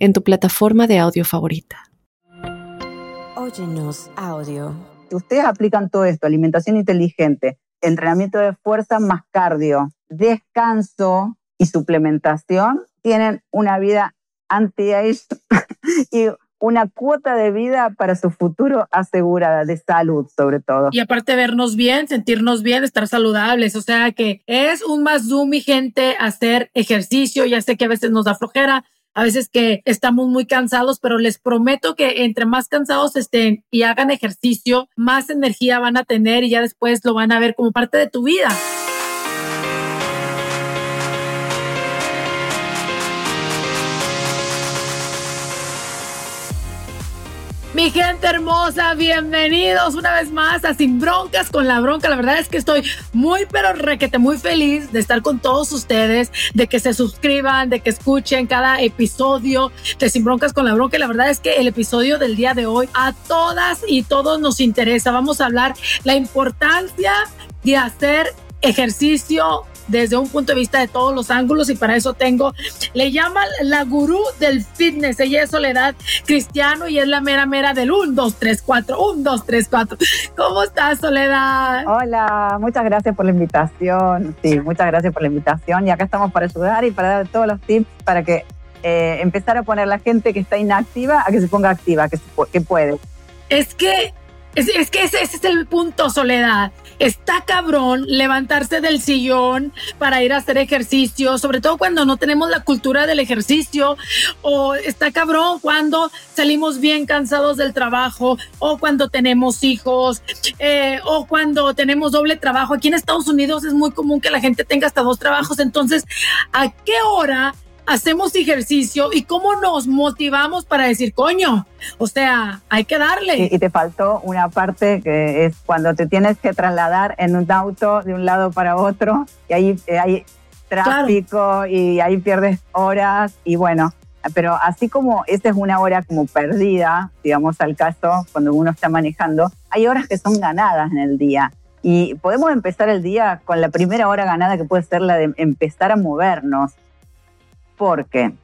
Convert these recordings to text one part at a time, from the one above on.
en tu plataforma de audio favorita. Óyenos audio. Ustedes aplican todo esto, alimentación inteligente, entrenamiento de fuerza más cardio, descanso y suplementación, tienen una vida anti-age y una cuota de vida para su futuro asegurada, de salud sobre todo. Y aparte vernos bien, sentirnos bien, estar saludables, o sea que es un más zoom, mi gente, hacer ejercicio, ya sé que a veces nos da flojera, a veces que estamos muy cansados, pero les prometo que entre más cansados estén y hagan ejercicio, más energía van a tener y ya después lo van a ver como parte de tu vida. Mi gente hermosa, bienvenidos una vez más a Sin Broncas con la Bronca. La verdad es que estoy muy, pero requete, muy feliz de estar con todos ustedes, de que se suscriban, de que escuchen cada episodio de Sin Broncas con la Bronca. Y la verdad es que el episodio del día de hoy a todas y todos nos interesa. Vamos a hablar la importancia de hacer ejercicio desde un punto de vista de todos los ángulos y para eso tengo, le llaman la gurú del fitness. Ella es Soledad Cristiano y es la mera mera del 1, 2, 3, 4, 1, 2, 3, 4. ¿Cómo estás, Soledad? Hola, muchas gracias por la invitación. Sí, muchas gracias por la invitación y acá estamos para ayudar y para dar todos los tips para que eh, empezar a poner la gente que está inactiva a que se ponga activa, que, que puede. Es que es, que ese, es el punto, Soledad. Está cabrón levantarse del sillón para ir a hacer ejercicio, sobre todo cuando no tenemos la cultura del ejercicio, o está cabrón cuando salimos bien cansados del trabajo, o cuando tenemos hijos, eh, o cuando tenemos doble trabajo. Aquí en Estados Unidos es muy común que la gente tenga hasta dos trabajos. Entonces, ¿a qué hora hacemos ejercicio y cómo nos motivamos para decir, coño, o sea, hay que darle. Y, te faltó una parte que es cuando te tienes que trasladar en un auto de un lado para otro y ahí eh, hay tráfico y ahí pierdes horas y bueno, pero así como esa es una hora como perdida, digamos al caso, cuando uno está manejando, hay horas que son ganadas en el día. Y podemos empezar el día con la primera hora ganada que puede ser la de empezar a movernos porque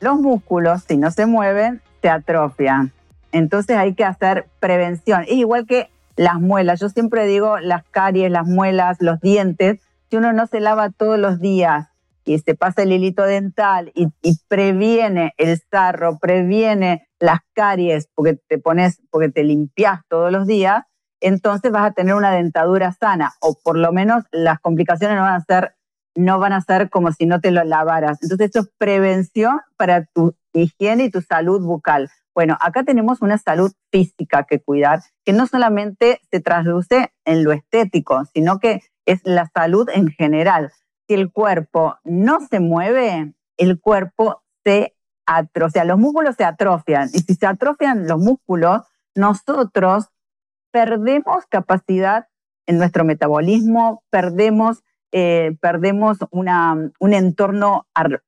los músculos, si no se mueven, se atrofian. Entonces hay que hacer prevención. Es igual que las muelas. Yo siempre digo las caries, las muelas, los dientes. Si uno no se lava todos los días y se pasa el hilito dental y, previene el sarro, previene las caries porque te pones, porque te limpias todos los días, entonces vas a tener una dentadura sana o por lo menos las complicaciones no van a ser no van a ser como si no te lo lavaras. Entonces, esto es prevención para tu higiene y tu salud bucal. Bueno, acá tenemos una salud física que cuidar, que no solamente se traduce en lo estético, sino que es la salud en general. Si el cuerpo no se mueve, el cuerpo se atrofia, los músculos se atrofian. Y si se atrofian los músculos, nosotros perdemos capacidad en nuestro metabolismo, perdemos eh, perdemos un entorno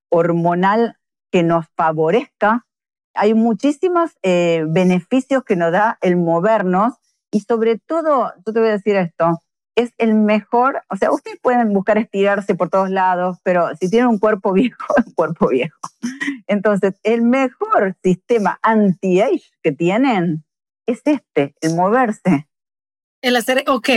hormonal que nos favorezca. Hay muchísimos eh, beneficios que nos da el movernos y sobre todo, yo te voy a decir esto, es el mejor, o sea, ustedes pueden buscar estirarse por todos lados, pero si tienen un cuerpo viejo, un cuerpo viejo. Entonces, el mejor sistema anti-age que tienen es este, el moverse. El hacer, ok,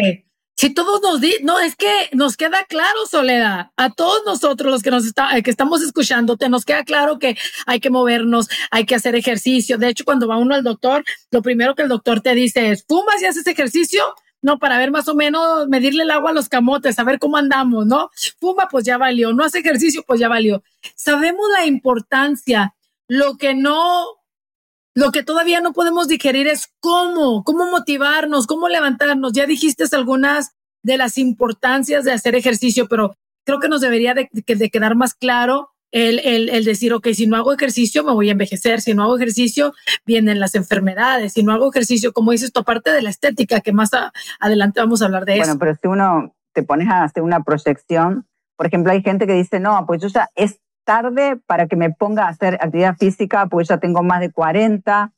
si todos nos di, no, es que nos queda claro, Soledad, a todos nosotros los que nos está, que estamos escuchándote, nos queda claro que hay que movernos, hay que hacer ejercicio. De hecho, cuando va uno al doctor, lo primero que el doctor te dice es, ¿fumas y haces ejercicio? No, para ver más o menos, medirle el agua a los camotes, saber cómo andamos, ¿no? Fuma, pues ya valió. No hace ejercicio, pues ya valió. Sabemos la importancia. Lo que no lo que todavía no podemos digerir es cómo, cómo motivarnos, cómo levantarnos. Ya dijiste algunas de las importancias de hacer ejercicio, pero creo que nos debería de, quedar más claro el, el, el, decir, ok, si no hago ejercicio me voy a envejecer, si no hago ejercicio vienen las enfermedades, si no hago ejercicio, como dices tú, aparte de la estética, que más adelante vamos a hablar de eso. Bueno, pero si uno te pones a hacer una proyección, por ejemplo, hay gente que dice, no, pues yo ya es tarde para que me ponga a hacer actividad física, pues ya tengo más de 40.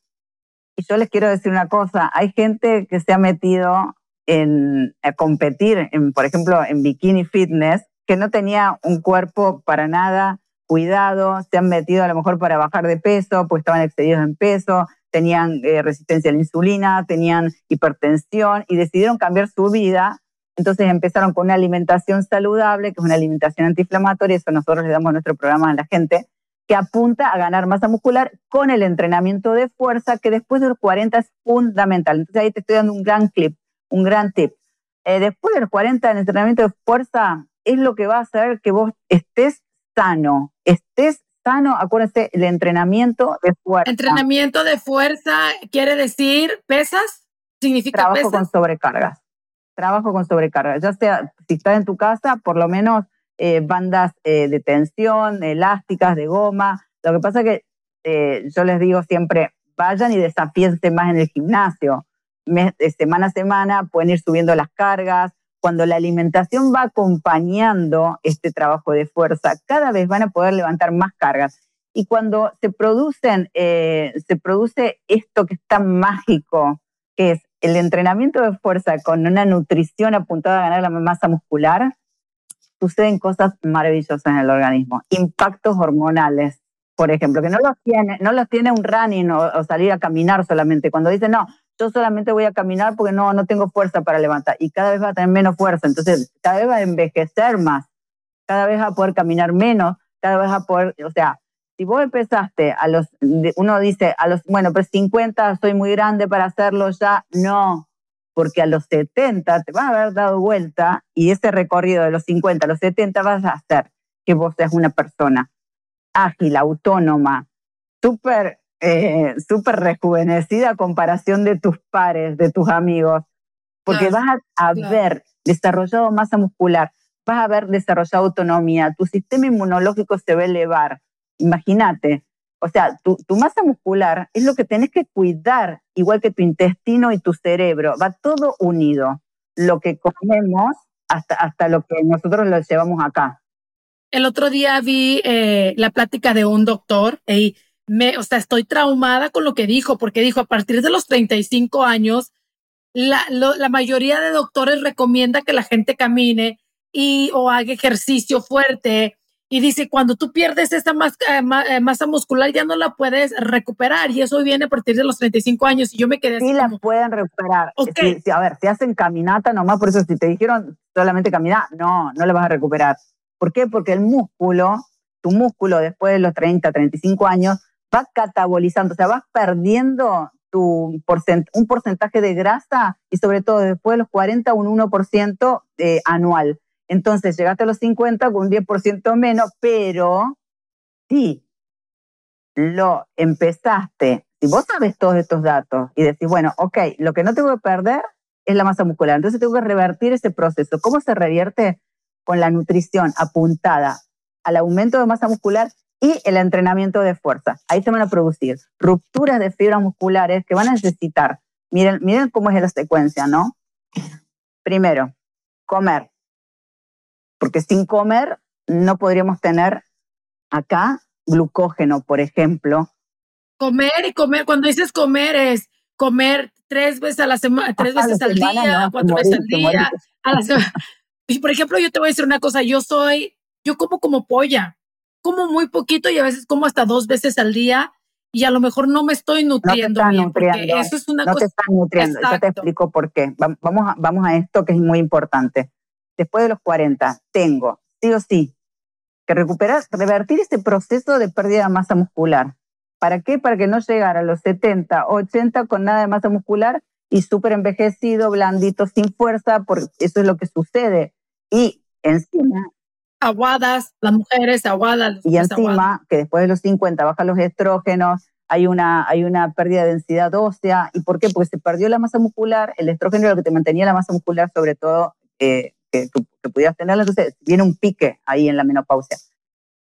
Y yo les quiero decir una cosa, hay gente que se ha metido en a competir, en, por ejemplo, en bikini fitness, que no tenía un cuerpo para nada cuidado, se han metido a lo mejor para bajar de peso, pues estaban excedidos en peso, tenían eh, resistencia a la insulina, tenían hipertensión y decidieron cambiar su vida. Entonces empezaron con una alimentación saludable, que es una alimentación antiinflamatoria, eso nosotros le damos nuestro programa a la gente, que apunta a ganar masa muscular con el entrenamiento de fuerza, que después de los 40 es fundamental. Entonces ahí te estoy dando un gran clip, un gran tip. Eh, después de los 40, el entrenamiento de fuerza es lo que va a hacer que vos estés sano, estés sano, acuérdense, el entrenamiento de fuerza. Entrenamiento de fuerza quiere decir pesas, significa Trabajo con sobrecargas. Trabajo con sobrecargas. Ya sea, si estás en tu casa, por lo menos eh, bandas eh, de tensión, elásticas, de goma. Lo que pasa es que eh, yo les digo siempre, vayan y desafíense más en el gimnasio. semana a semana pueden ir subiendo las cargas, cuando la alimentación va acompañando este trabajo de fuerza, cada vez van a poder levantar más cargas. Y cuando se producen, se produce esto que es tan mágico, que es el entrenamiento de fuerza con una nutrición apuntada a ganar la masa muscular, suceden cosas maravillosas en el organismo. Impactos hormonales, por ejemplo, que no los tiene, no los tiene un running o, o salir a caminar solamente. Cuando dicen, no, yo solamente voy a caminar porque no, no tengo fuerza para levantar. Y cada vez va a tener menos fuerza. Entonces, cada vez va a envejecer más. Cada vez va a poder caminar menos. Cada vez va a poder, o sea, si vos empezaste a los, uno dice, a los, bueno, pero 50 soy muy grande para hacerlo ya. No, porque a los 70 te vas a haber dado vuelta y ese recorrido de los 50 a los 70 vas a hacer que vos seas una persona ágil, autónoma, súper eh, súper rejuvenecida a comparación de tus pares, de tus amigos, porque vas a haber desarrollado masa muscular, vas a haber desarrollado autonomía, tu sistema inmunológico se va a elevar. Imagínate, o sea, tu, masa muscular es lo que tenés que cuidar, igual que tu intestino y tu cerebro, va todo unido. Lo que comemos hasta, hasta lo que nosotros lo llevamos acá. El otro día vi eh, la plática de un doctor y me, o sea, estoy traumada con lo que dijo, porque dijo a partir de los 35 años, la, la mayoría de doctores recomienda que la gente camine y o haga ejercicio fuerte. Y dice, cuando tú pierdes esa eh, eh, masa muscular ya no la puedes recuperar y eso viene a partir de los 35 años y yo me quedé sí la pueden recuperar. a ver, si hacen caminata nomás, por eso si te dijeron solamente caminar, no, no la vas a recuperar. ¿Por qué? Porque el músculo, tu músculo después de los 30, 35 años, va catabolizando, o sea, vas perdiendo tu un porcentaje de grasa y sobre todo después de los 40, un 1% eh, anual. Entonces llegaste a los 50 con un 10% menos, pero si lo empezaste, si vos sabes todos estos datos y decís, bueno, ok, lo que no tengo que perder es la masa muscular, entonces tengo que revertir ese proceso. ¿Cómo se revierte? Con la nutrición apuntada al aumento de masa muscular y el entrenamiento de fuerza. Ahí se van a producir rupturas de fibras musculares que van a necesitar. Miren, miren cómo es la secuencia, ¿no? Primero, comer. Porque sin comer no podríamos tener acá glucógeno, por ejemplo. Comer y comer, cuando dices comer es comer tres veces a la semana, tres veces al día, cuatro veces al día. y por ejemplo, yo te voy a decir una cosa, yo soy, yo como como polla como muy poquito y a veces como hasta dos veces al día y a lo mejor no me estoy nutriendo no te bien, nutriendo, eso es una no te están nutriendo, ya te explico por qué. Vamos a, vamos a esto que es muy importante. Después de los 40, tengo, sí o sí, que recuperar, revertir ese proceso de pérdida de masa muscular. ¿Para qué? Para que no llegara a los 70, 80 con nada de masa muscular y súper envejecido, blandito, sin fuerza, porque eso es lo que sucede. Y encima aguadas, las mujeres aguadas. Y encima, que después de los 50 bajan los estrógenos, hay una, hay una pérdida de densidad ósea. ¿Y por qué? Porque se perdió la masa muscular, el estrógeno era lo que te mantenía la masa muscular, sobre todo eh, que, que, pudieras tenerla, entonces viene un pique ahí en la menopausia.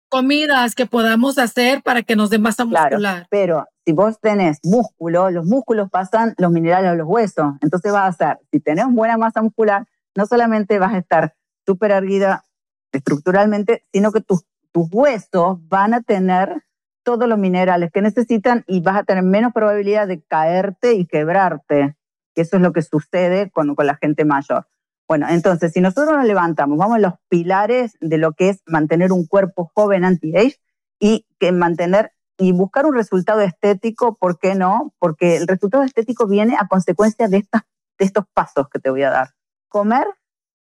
comidas que podamos hacer para que nos dé masa muscular. pero si vos tenés músculo, los músculos pasan los minerales a los huesos. Entonces vas a hacer, si tenés buena masa muscular, no solamente vas a estar súper erguida estructuralmente, sino que tus, tus huesos van a tener todos los minerales que necesitan y vas a tener menos probabilidad de caerte y quebrarte. Que eso es lo que sucede con, con la gente mayor. Bueno, entonces, si nosotros nos levantamos, vamos a los pilares de lo que es mantener un cuerpo joven anti-age y que mantener y buscar un resultado estético, ¿por qué no? Porque el resultado estético viene a consecuencia de, estas, de estos pasos que te voy a dar. Comer,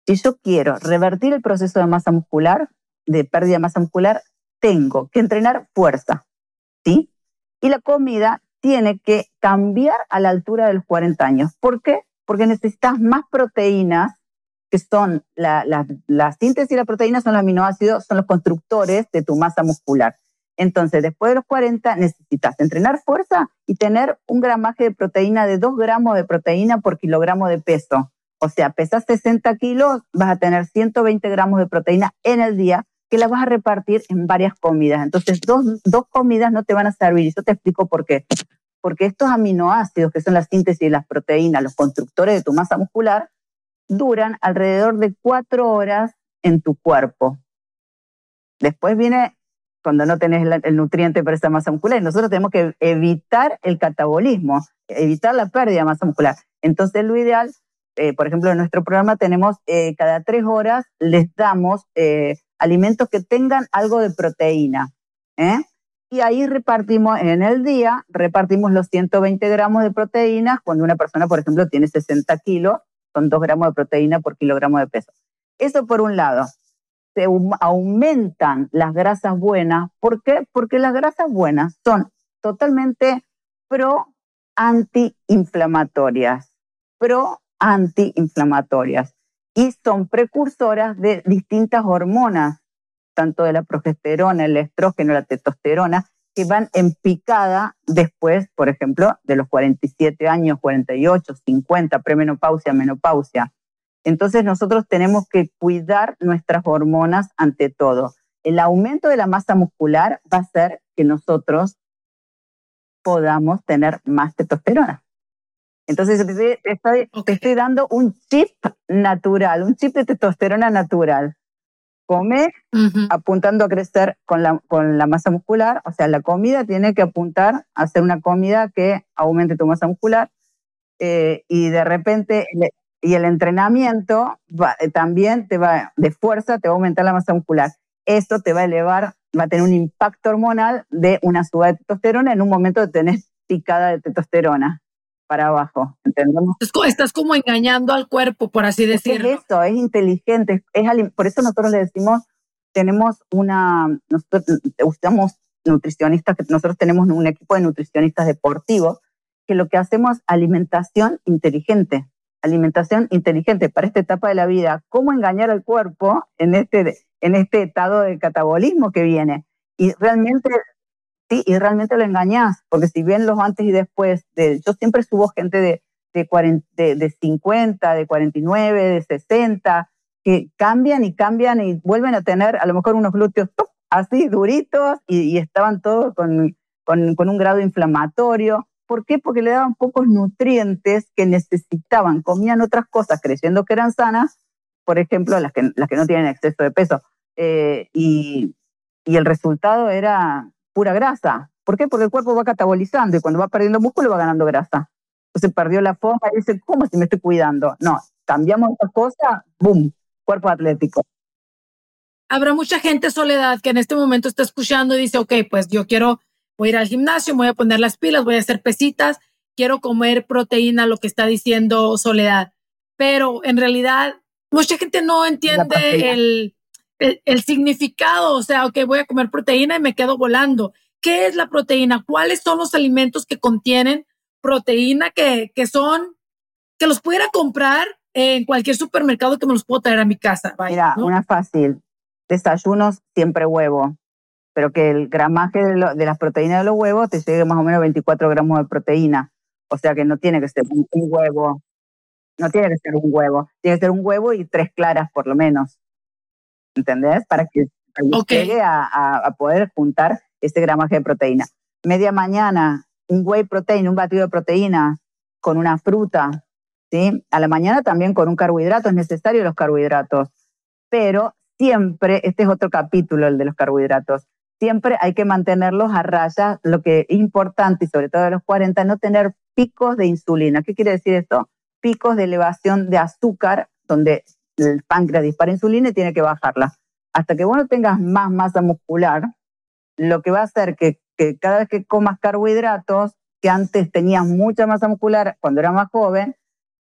si yo quiero revertir el proceso de masa muscular, de pérdida de masa muscular, tengo que entrenar fuerza, ¿sí? Y la comida tiene que cambiar a la altura de los 40 años. ¿Por qué? Porque necesitas más proteínas que son la, la, síntesis de la proteína, son los aminoácidos, son los constructores de tu masa muscular. Entonces, después de los 40, necesitas entrenar fuerza y tener un gramaje de proteína de 2 gramos de proteína por kilogramo de peso. O sea, pesas 60 kilos, vas a tener 120 gramos de proteína en el día que la vas a repartir en varias comidas. Entonces, dos, dos comidas no te van a servir. Y yo te explico por qué. Porque estos aminoácidos, que son la síntesis de las proteínas, los constructores de tu masa muscular, duran alrededor de cuatro horas en tu cuerpo. Después viene cuando no tenés el nutriente para esa masa muscular y nosotros tenemos que evitar el catabolismo, evitar la pérdida de masa muscular. Entonces lo ideal, eh, por ejemplo, en nuestro programa tenemos eh, cada tres horas, les damos eh, alimentos que tengan algo de proteína. Y ahí repartimos en el día, repartimos los 120 gramos de proteínas cuando una persona, por ejemplo, tiene 60 kilos son 2 gramos de proteína por kilogramo de peso. Eso por un lado. Se aumentan las grasas buenas. ¿Por qué? Porque las grasas buenas son totalmente pro antiinflamatorias. Pro antiinflamatorias. Y son precursoras de distintas hormonas, tanto de la progesterona, el estrógeno, la testosterona, que van en picada después, por ejemplo, de los 47 años, 48, 50, premenopausia, menopausia. Entonces nosotros tenemos que cuidar nuestras hormonas ante todo. El aumento de la masa muscular va a hacer que nosotros podamos tener más testosterona. Entonces te estoy dando un chip natural, un chip de testosterona natural come apuntando a crecer con la, con la masa muscular, o sea, la comida tiene que apuntar a hacer una comida que aumente tu masa muscular. Eh, y de repente, y el entrenamiento eh, también te va, de fuerza te va a aumentar la masa muscular. Esto te va a elevar, va a tener un impacto hormonal de una suba de testosterona en un momento de tener picada de testosterona para abajo, ¿entendemos? Estás como engañando al cuerpo, por así decirlo. Es eso, es inteligente, es, por eso nosotros le decimos, tenemos una, nosotros usamos nutricionistas, nosotros tenemos un equipo de nutricionistas deportivos, que lo que hacemos es alimentación inteligente, alimentación inteligente para esta etapa de la vida, cómo engañar al cuerpo en este, en este estado de catabolismo que viene. Y realmente Sí, y realmente lo engañas, porque si bien los antes y después, de, yo siempre subo gente de, de, de, 50, de 49, de 60, que cambian y cambian y vuelven a tener a lo mejor unos glúteos así duritos y, estaban todos con, con, con, un grado inflamatorio. ¿Por qué? Porque le daban pocos nutrientes que necesitaban, comían otras cosas creyendo que eran sanas, por ejemplo, las que, las que no tienen exceso de peso. Eh, y, y el resultado era pura grasa. ¿Por qué? Porque el cuerpo va catabolizando y cuando va perdiendo músculo va ganando grasa. Entonces perdió la forma y dice, ¿cómo si me estoy cuidando? No, cambiamos esta cosa, ¡boom! Cuerpo atlético. Habrá mucha gente, Soledad, que en este momento está escuchando y dice, ok, pues yo quiero, voy a ir al gimnasio, voy a poner las pilas, voy a hacer pesitas, quiero comer proteína, lo que está diciendo Soledad. Pero en realidad, mucha gente no entiende el, el, significado, o sea, ok, voy a comer proteína y me quedo volando. ¿Qué es la proteína? ¿Cuáles son los alimentos que contienen proteína que, que son, que los pudiera comprar en cualquier supermercado que me los puedo traer a mi casa? Mira, una fácil. Desayunos siempre huevo, pero que el gramaje de, de, las proteínas de los huevos te llegue más o menos 24 gramos de proteína. O sea que no tiene que ser un huevo. No tiene que ser un huevo. Tiene que ser un huevo y tres claras por lo menos. ¿Entendés? Para que llegue a, poder juntar ese gramaje de proteína. Media mañana, un whey protein, un batido de proteína con una fruta, ¿sí? A la mañana también con un carbohidrato, es necesario los carbohidratos, pero siempre, este es otro capítulo, el de los carbohidratos, siempre hay que mantenerlos a raya, lo que es importante, y sobre todo a los 40, no tener picos de insulina. ¿Qué quiere decir esto? Picos de elevación de azúcar, donde el páncreas dispara insulina y tiene que bajarla. Hasta que vos no tengas más masa muscular, lo que va a hacer que, que cada vez que comas carbohidratos, que antes tenías mucha masa muscular cuando era más joven,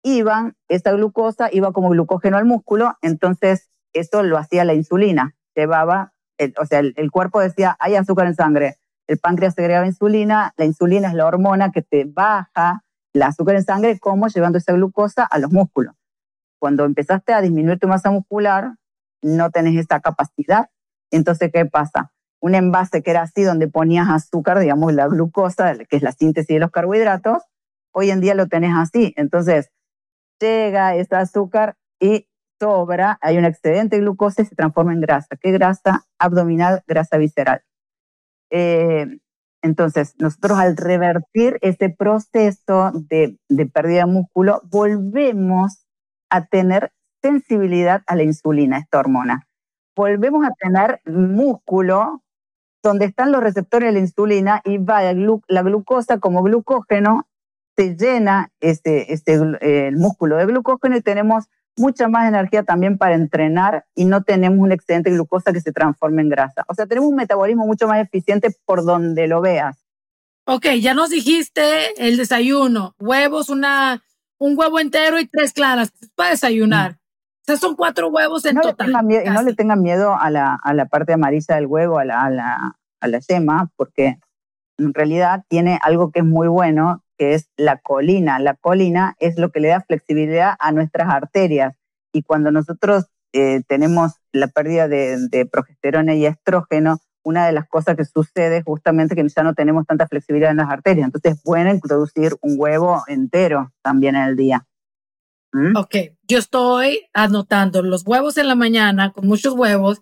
iban, esa glucosa iba como glucógeno al músculo, entonces eso lo hacía la insulina, llevaba, o sea, el, cuerpo decía, hay azúcar en sangre, el páncreas segregaba insulina, la insulina es la hormona que te baja el azúcar en sangre, como llevando esa glucosa a los músculos. Cuando empezaste a disminuir tu masa muscular, no tenés esta capacidad. Entonces, ¿qué pasa? Un envase que era así, donde ponías azúcar, digamos, la glucosa, que es la síntesis de los carbohidratos, hoy en día lo tenés así. Entonces, llega ese azúcar y sobra, hay un excedente de glucosa y se transforma en grasa. ¿Qué grasa? Abdominal, grasa visceral. Eh, entonces, nosotros al revertir ese proceso de, de, pérdida de músculo, volvemos a tener sensibilidad a la insulina, esta hormona. Volvemos a tener músculo donde están los receptores de la insulina y va la glucosa como glucógeno, se llena este, este, el músculo de glucógeno y tenemos mucha más energía también para entrenar y no tenemos un excedente de glucosa que se transforme en grasa. O sea, tenemos un metabolismo mucho más eficiente por donde lo veas. Ok, ya nos dijiste el desayuno, huevos, una, un huevo entero y tres claras para desayunar. O sea, son cuatro huevos en total. y no le tengan miedo a la, a la parte amarilla del huevo, a la, a la, a la yema, porque en realidad tiene algo que es muy bueno, que es la colina. La colina es lo que le da flexibilidad a nuestras arterias. Y cuando nosotros eh, tenemos la pérdida de, progesterona y estrógeno, una de las cosas que sucede justamente que ya no tenemos tanta flexibilidad en las arterias. Entonces es bueno introducir un huevo entero también en el día. ¿Mm? Ok, yo estoy anotando los huevos en la mañana con muchos huevos.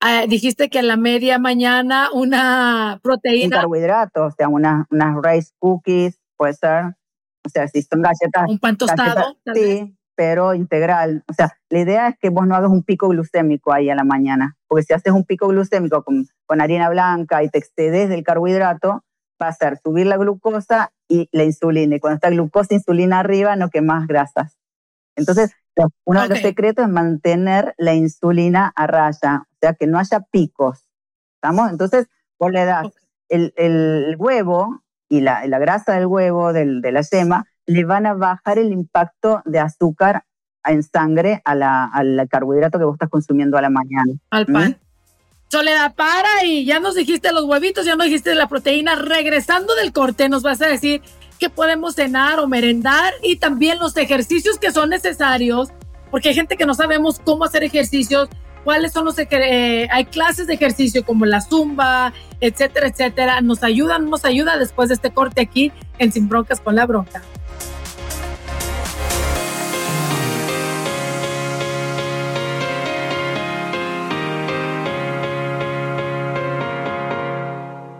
Ah, dijiste que a la media mañana una proteína. Un carbohidrato, o sea, unas rice cookies, puede ser. O sea, si son galletas. Un pan tostado. sí, pero integral. O sea, la idea es que vos no hagas un pico glucémico ahí a la mañana, porque si haces un pico glucémico con, con harina blanca y te excedes del carbohidrato, va a ser subir la glucosa y la insulina. Y cuando está glucosa e insulina arriba, no quemas grasas. Entonces, uno de los secretos es mantener la insulina a raya, o sea, que no haya picos. ¿Estamos? Entonces, vos le das el, el, huevo, y la, la grasa del huevo, del, de la yema, le van a bajar el impacto de azúcar en sangre a la, al carbohidrato que vos estás consumiendo a la mañana. Al ¿Mm? pan. Soledad, para y ya nos dijiste los huevitos, ya nos dijiste la proteína. Regresando del corte, nos vas a decir qué podemos cenar o merendar y también los ejercicios que son necesarios, porque hay gente que no sabemos cómo hacer ejercicios cuáles son los eh, hay clases de ejercicio como la zumba, etcétera, etcétera. Nos ayudan, nos ayuda después de este corte aquí en Sin Broncas con la Bronca.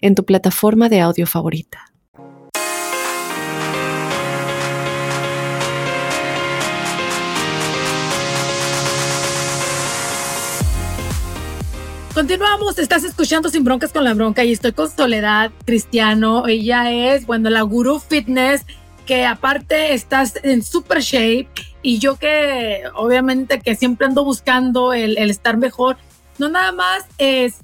en tu plataforma de audio favorita. Continuamos, estás escuchando Sin Broncas con la Bronca y estoy con Soledad Cristiano. Ella es, bueno, la gurú fitness, que aparte estás en super shape y yo que obviamente que siempre ando buscando el, el estar mejor, no nada más es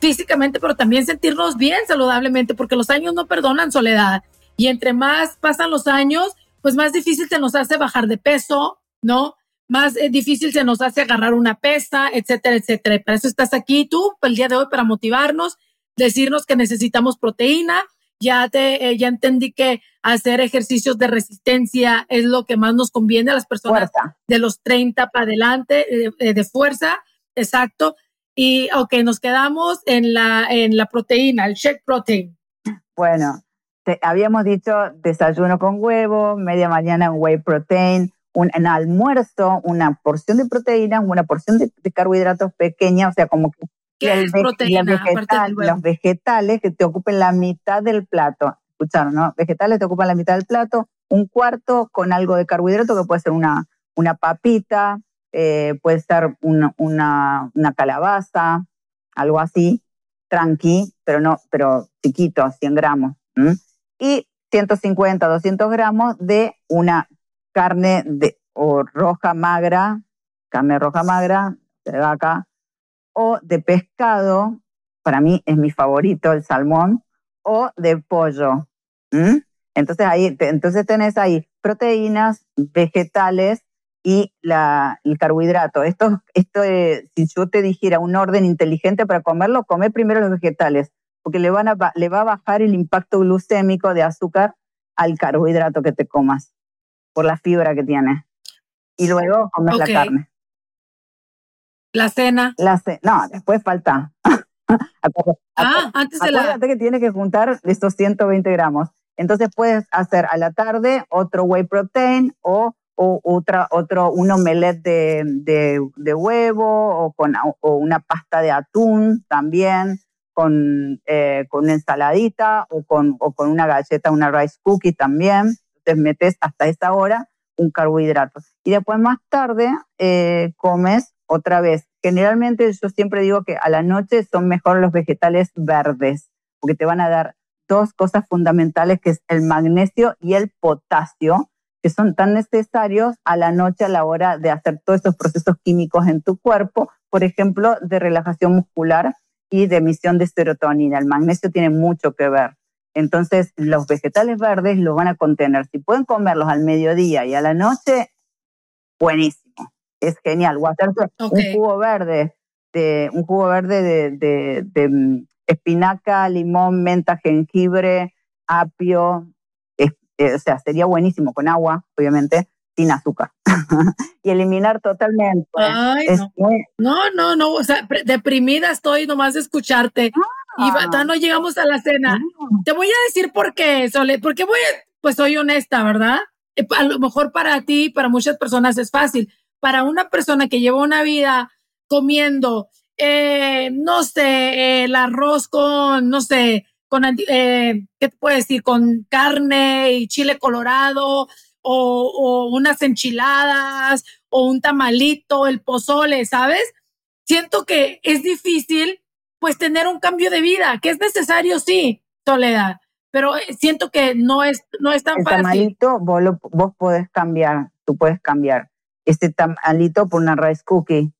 físicamente, pero también sentirnos bien saludablemente, porque los años no perdonan soledad. Y entre más pasan los años, pues más difícil se nos hace bajar de peso, ¿no? más eh, difícil se nos hace agarrar una pesta, etcétera, etcétera. Para eso estás aquí tú, el día de hoy, para motivarnos, decirnos que necesitamos proteína. Ya te, eh, ya entendí que hacer ejercicios de resistencia es lo que más nos conviene a las personas de los 30 para adelante, eh, de fuerza, exacto. Y, ok, nos quedamos en la, en la proteína, el shake protein. Bueno, te, habíamos dicho desayuno con huevo, media mañana un whey protein, un, en almuerzo una porción de proteína, una porción de, carbohidratos pequeña, o sea, como que ¿Qué es proteína, los vegetales que te ocupen la mitad del plato. Escucharon, ¿no? Vegetales te ocupan la mitad del plato, un cuarto con algo de carbohidrato que puede ser una, una papita, eh, puede ser una, una, calabaza, algo así, tranqui, pero no, pero chiquito, 100 gramos. Y 150, 200 gramos de una carne de, o roja magra, carne roja magra de vaca, o de pescado, para mí es mi favorito el salmón, o de pollo. Entonces ahí, entonces tenés ahí proteínas, vegetales y la, el carbohidrato. Esto, esto si yo te dijera un orden inteligente para comerlo, come primero los vegetales, porque le, van a, le va a bajar el impacto glucémico de azúcar al carbohidrato que te comas por la fibra que tiene. Y luego comes la carne. La cena. La no, después falta. ah, antes de la... que tienes que juntar estos 120 gramos. Entonces puedes hacer a la tarde otro whey protein o, o otra, otro, un omelette de, de, huevo o, con, o una pasta de atún también con, eh, con una ensaladita o con, o con una galleta, una rice cookie también metes hasta esa hora un carbohidrato. Y después más tarde eh, comes otra vez. Generalmente yo siempre digo que a la noche son mejor los vegetales verdes, porque te van a dar dos cosas fundamentales, que es el magnesio y el potasio, que son tan necesarios a la noche a la hora de hacer todos esos procesos químicos en tu cuerpo, por ejemplo, de relajación muscular y de emisión de serotonina. El magnesio tiene mucho que ver. Entonces, los vegetales verdes los van a contener. Si pueden comerlos al mediodía y a la noche, buenísimo. Es genial. O hacerse un jugo verde, de, un jugo verde de, mm, espinaca, limón, menta, jengibre, apio. Eh, o sea, sería buenísimo con agua, obviamente, sin azúcar. y eliminar totalmente. no. no, no, O sea, deprimida estoy nomás de escucharte. Ah, y ya no llegamos a la cena. Te voy a decir por qué, Sole, porque voy, pues soy honesta, ¿verdad? Eh, a lo mejor para ti, para muchas personas es fácil. Para una persona que lleva una vida comiendo, eh, no sé, el arroz con, no sé, con, eh, ¿qué te puedo decir? Con carne y chile colorado, o, o unas enchiladas, o un tamalito, el pozole, ¿sabes? Siento que es difícil pues tener un cambio de vida, que es necesario, sí, Soledad, pero eh, siento que no es, no es tan el fácil. tamalito vos, lo, vos podés cambiar, tú puedes cambiar este tamalito por una rice cookie,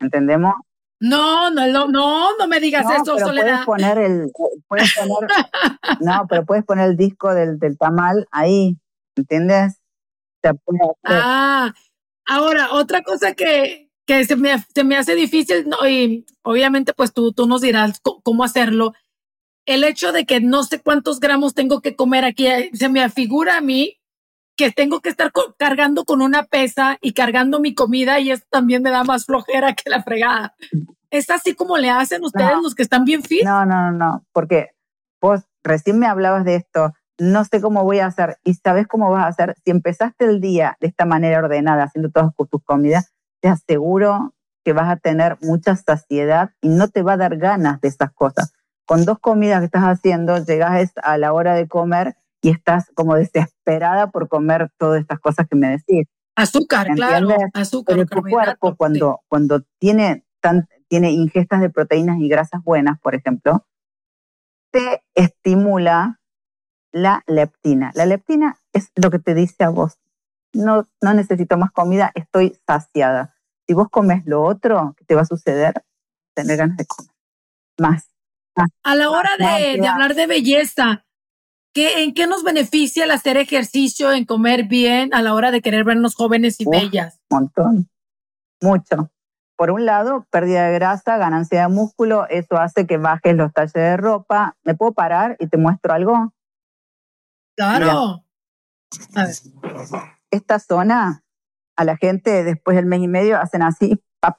¿entendemos? No, no, no, no, no me digas eso, pero Soledad. Puedes poner el, puedes poner, no, pero puedes poner el disco del, del tamal ahí, ¿entiendes? ah, ahora, otra cosa que, que se me, se me hace difícil, ¿no? y obviamente pues tú, tú nos dirás cómo hacerlo. El hecho de que no sé cuántos gramos tengo que comer aquí, se me afigura a mí que tengo que estar cargando con una pesa y cargando mi comida y eso también me da más flojera que la fregada. ¿Es así como le hacen ustedes los que están bien fit? No, no, no, no, porque vos recién me hablabas de esto, no sé cómo voy a hacer y sabes cómo vas a hacer. Si empezaste el día de esta manera ordenada, haciendo todas tus comidas, te aseguro que vas a tener mucha saciedad y no te va a dar ganas de esas cosas. Con dos comidas que estás haciendo, llegas a la hora de comer y estás como desesperada por comer todas estas cosas que me decís. Azúcar, claro, azúcar. Pero tu cuerpo cuando, cuando tiene, tiene ingestas de proteínas y grasas buenas, por ejemplo, te estimula la leptina. La leptina es lo que te dice a vos, no, no necesito más comida, estoy saciada. Si vos comes lo otro, ¿qué te va a suceder? Tener ganas de comer. Más. a la hora de, hablar de belleza, ¿qué, ¿en qué nos beneficia el hacer ejercicio, en comer bien a la hora de querer vernos jóvenes y bellas? Un montón, mucho. Por un lado, pérdida de grasa, ganancia de músculo, eso hace que bajes los talles de ropa. ¿Me puedo parar y te muestro algo? Claro. A ver. Esta zona, a la gente después del mes y medio hacen así, pap,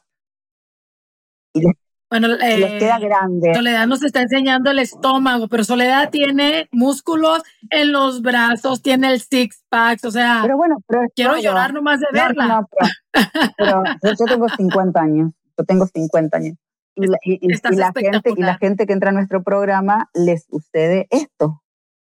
y les, Bueno, y les eh, queda grande. Soledad nos está enseñando el estómago, pero Soledad tiene músculos en los brazos, tiene el six pack, o sea, Pero bueno, pero quiero todo. llorar nomás de No, verla. no, pero, pero yo, tengo 50 años, yo tengo 50 años. Y la, y- y- Estás y la gente, y la gente que entra a nuestro programa les sucede esto.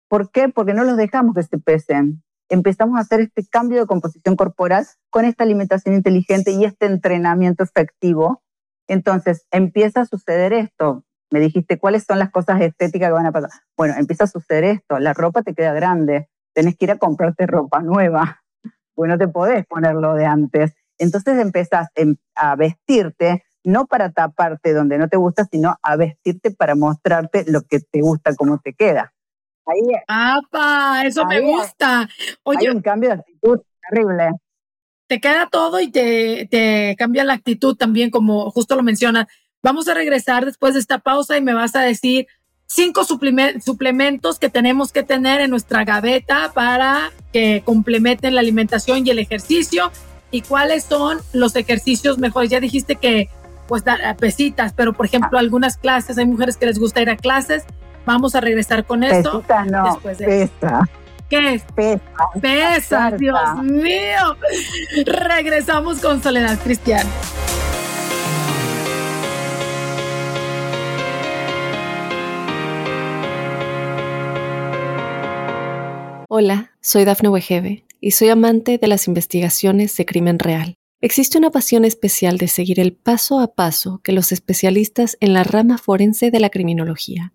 ¿Por qué? Porque no los dejamos que se pesen. Empezamos a hacer este cambio de composición corporal con esta alimentación inteligente y este entrenamiento efectivo. Entonces empieza a suceder esto. Me dijiste, ¿cuáles son las cosas estéticas que van a pasar? Bueno, empieza a suceder esto. La ropa te queda grande. Tenés que ir a comprarte ropa nueva. Pues no te podés poner lo de antes. Entonces empezás em- a vestirte, no para taparte donde no te gusta, sino a vestirte para mostrarte lo que te gusta, cómo te queda. Ahí ¡Apa! Eso me Ahí gusta. hay un cambio de actitud terrible. Te queda todo y te, te cambia la actitud también, como justo lo mencionas. Vamos a regresar después de esta pausa y me vas a decir cinco suplementos que tenemos que tener en nuestra gaveta para que complementen la alimentación y el ejercicio y cuáles son los ejercicios mejores. Ya dijiste que pues dar pesitas, pero por ejemplo algunas clases, hay mujeres que les gusta ir a clases. Vamos a regresar con esto. Pesita no, después de- pesa, ¿Qué es? pesa. Pesa. Dios mío. Regresamos con Soledad Cristiana. Hola, soy Dafne Wegebe y soy amante de las investigaciones de crimen real. Existe una pasión especial de seguir el paso a paso que los especialistas en la rama forense de la criminología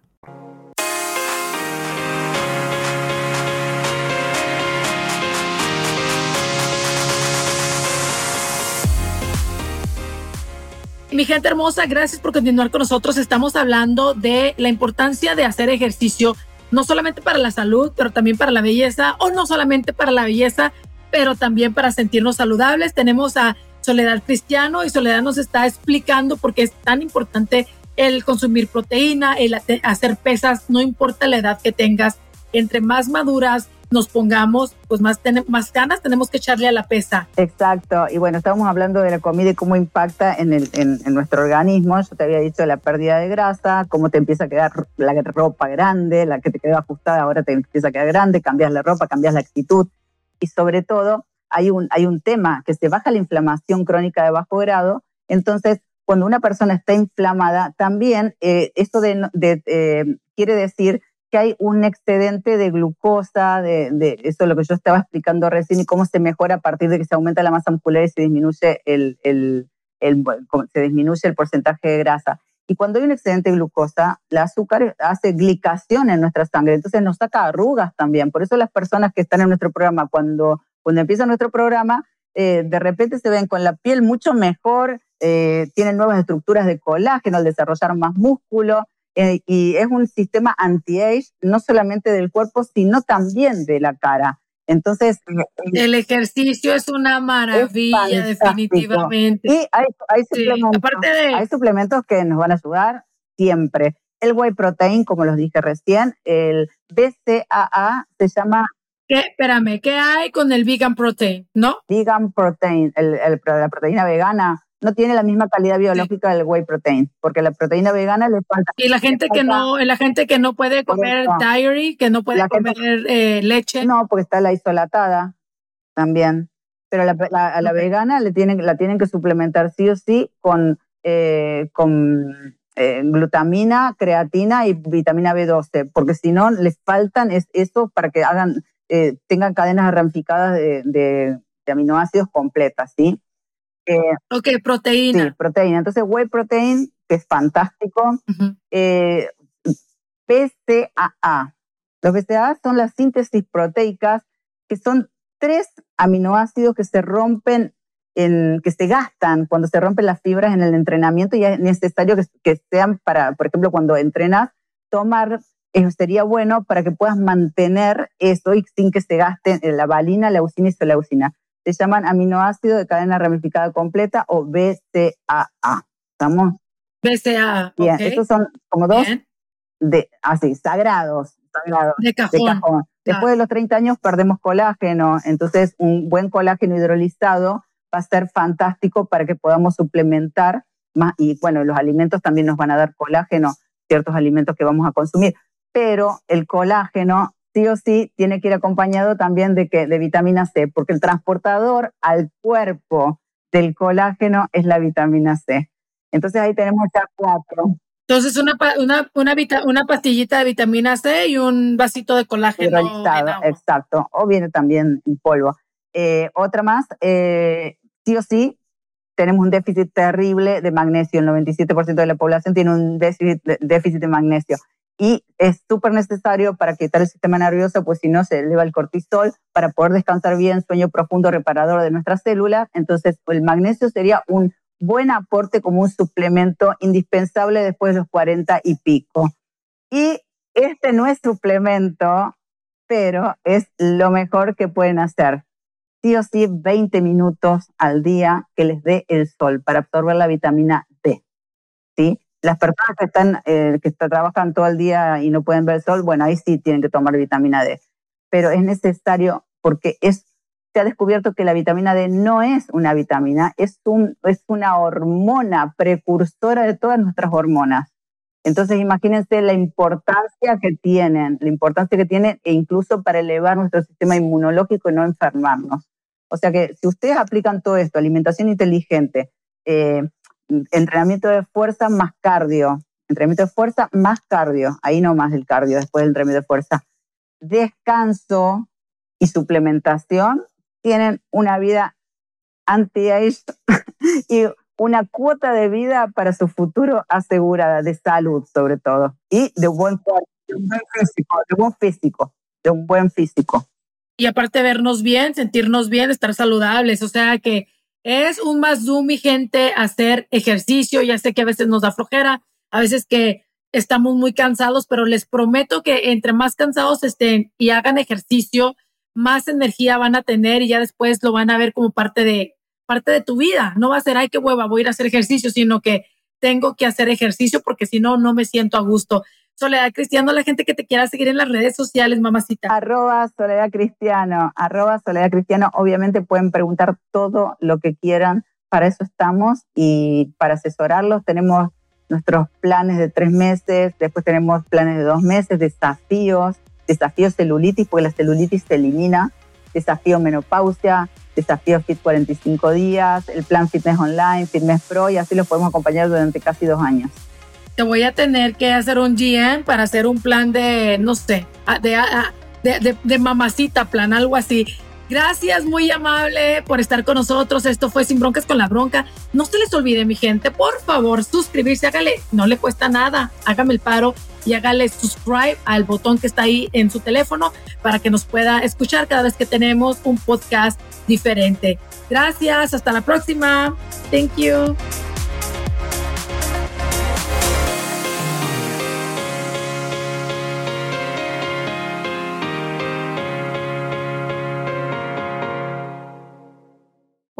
Mi gente hermosa, gracias por continuar con nosotros. Estamos hablando de la importancia de hacer ejercicio, no solamente para la salud, pero también para la belleza, o no solamente para la belleza, pero también para sentirnos saludables. Tenemos a Soledad Cristiano y Soledad nos está explicando por qué es tan importante el consumir proteína, el hacer pesas, no importa la edad que tengas. Entre más maduras nos pongamos, pues más, más ganas tenemos que echarle a la pesa. Exacto. Y bueno, estábamos hablando de la comida y cómo impacta en, el, en, en nuestro organismo. Yo te había dicho la pérdida de grasa, cómo te empieza a quedar la ropa grande, la que te quedó ajustada ahora te empieza a quedar grande, cambias la ropa, cambias la actitud. Y sobre todo, hay un, hay un tema que se baja la inflamación crónica de bajo grado. Entonces, cuando una persona está inflamada, también eh, esto de, de, eh, quiere decir que hay un excedente de glucosa, de, de, eso es lo que yo estaba explicando recién, y cómo se mejora a partir de que se aumenta la masa muscular y se disminuye el, el, el, se disminuye el porcentaje de grasa. Y cuando hay un excedente de glucosa, el azúcar hace glicación en nuestra sangre, entonces nos saca arrugas también. Por eso las personas que están en nuestro programa, cuando, cuando empieza nuestro programa, eh, de repente se ven con la piel mucho mejor, eh, tienen nuevas estructuras de colágeno al desarrollar más músculo, eh, y es un sistema anti-age, no solamente del cuerpo, sino también de la cara. Entonces, el ejercicio es una maravilla, es definitivamente. Y hay, hay, Sí, suplementos, de- hay suplementos que nos van a ayudar siempre. El whey protein, como los dije recién, el BCAA se llama ¿Qué, espérame, ¿qué hay con el vegan protein? ¿No? vegan protein, el, el- la proteína vegana. No tiene la misma calidad biológica del whey protein, porque la proteína vegana le falta. Y la gente que no, la gente que no puede comer Correcto. dairy, que no puede La gente- comer eh, leche. No, porque está la isolatada también. Pero la, la- a la vegana le tienen, la tienen que suplementar sí o sí con, eh, con eh, glutamina, creatina y vitamina B12, porque si no les faltan es, eso para que hagan, eh, tengan cadenas ramificadas de, de- de aminoácidos completas, ¿sí? Eh, Ok, proteína. Sí, proteína. Entonces, whey protein que es fantástico. Eh, BCAA. Los BCAA son las síntesis proteicas, que son tres aminoácidos que se rompen, en, que se gastan cuando se rompen las fibras en el entrenamiento y es necesario que, que sean para, por ejemplo, cuando entrenas, tomar eso sería bueno para que puedas mantener eso y sin que se gaste la valina, la leucina y leucina. Se llaman aminoácidos de cadena ramificada completa o BCAA. ¿Estamos? BCAA. Bien, estos son como dos de así, sagrados, sagrados de cajón. Después de los 30 años perdemos colágeno, entonces un buen colágeno hidrolizado va a ser fantástico para que podamos suplementar más y bueno, los alimentos también nos van a dar colágeno, ciertos alimentos que vamos a consumir, pero el colágeno sí o sí tiene que ir acompañado también de que de vitamina C, porque el transportador al cuerpo del colágeno es la vitamina C. Entonces ahí tenemos ya cuatro. Entonces, una, una, una, una, pastillita de vitamina C y un vasito de colágeno. exacto. O viene también en polvo. Eh, otra más, eh, sí o sí, tenemos un déficit terrible de magnesio. El 97% de la población tiene un déficit, déficit de magnesio. Y es súper necesario para quitar el sistema nervioso, pues si no se eleva el cortisol, para poder descansar bien, sueño profundo reparador de nuestras células. Entonces, el magnesio sería un buen aporte como un suplemento indispensable después de los 40 y pico. Y este no es suplemento, pero es lo mejor que pueden hacer. Sí o sí, 20 minutos al día que les dé el sol para absorber la vitamina D. ¿sí? Las personas que, están, eh, que trabajan todo el día y no pueden ver el sol, bueno, ahí sí tienen que tomar vitamina D. Pero es necesario porque es se ha descubierto que la vitamina D no es una vitamina, es, un, es una hormona precursora de todas nuestras hormonas. Entonces imagínense la importancia que tienen, la importancia que tienen e incluso para elevar nuestro sistema inmunológico y no enfermarnos. O sea que si ustedes aplican todo esto, alimentación inteligente, eh, entrenamiento de fuerza más cardio, entrenamiento de fuerza más cardio, ahí no más el cardio después del entrenamiento de fuerza, descanso y suplementación, tienen una vida anti-age y una cuota de vida para su futuro asegurada, de salud sobre todo, y de buen, de un buen físico, de un buen físico. Y aparte vernos bien, sentirnos bien, estar saludables, o sea que es un más zoom, mi gente, hacer ejercicio, ya sé que a veces nos da flojera, a veces que estamos muy cansados, pero les prometo que entre más cansados estén y hagan ejercicio, más energía van a tener y ya después lo van a ver como parte de, parte de tu vida. No va a ser, ay, qué hueva, voy a ir a hacer ejercicio, sino que tengo que hacer ejercicio porque si no, no me siento a gusto. Soledad Cristiano, la gente que te quiera seguir en las redes sociales, mamacita. Arroba Soledad Cristiano, arroba Soledad Cristiano. Obviamente pueden preguntar todo lo que quieran, para eso estamos y para asesorarlos tenemos nuestros planes de tres meses, después tenemos planes de dos meses, desafíos, desafío celulitis, porque la celulitis se elimina, desafío menopausia, desafío Fit 45 días, el plan Fitness Online, Fitness Pro, y así los podemos acompañar durante casi dos años. Te voy a tener que hacer un GM para hacer un plan de, no sé, de, de, de mamacita plan, algo así. Gracias, muy amable por estar con nosotros. Esto fue Sin Broncas con la Bronca. No se les olvide, mi gente, por favor, suscribirse, hágale, no le cuesta nada, hágame el paro y hágale subscribe al botón que está ahí en su teléfono para que nos pueda escuchar cada vez que tenemos un podcast diferente. Gracias, hasta la próxima. Thank you.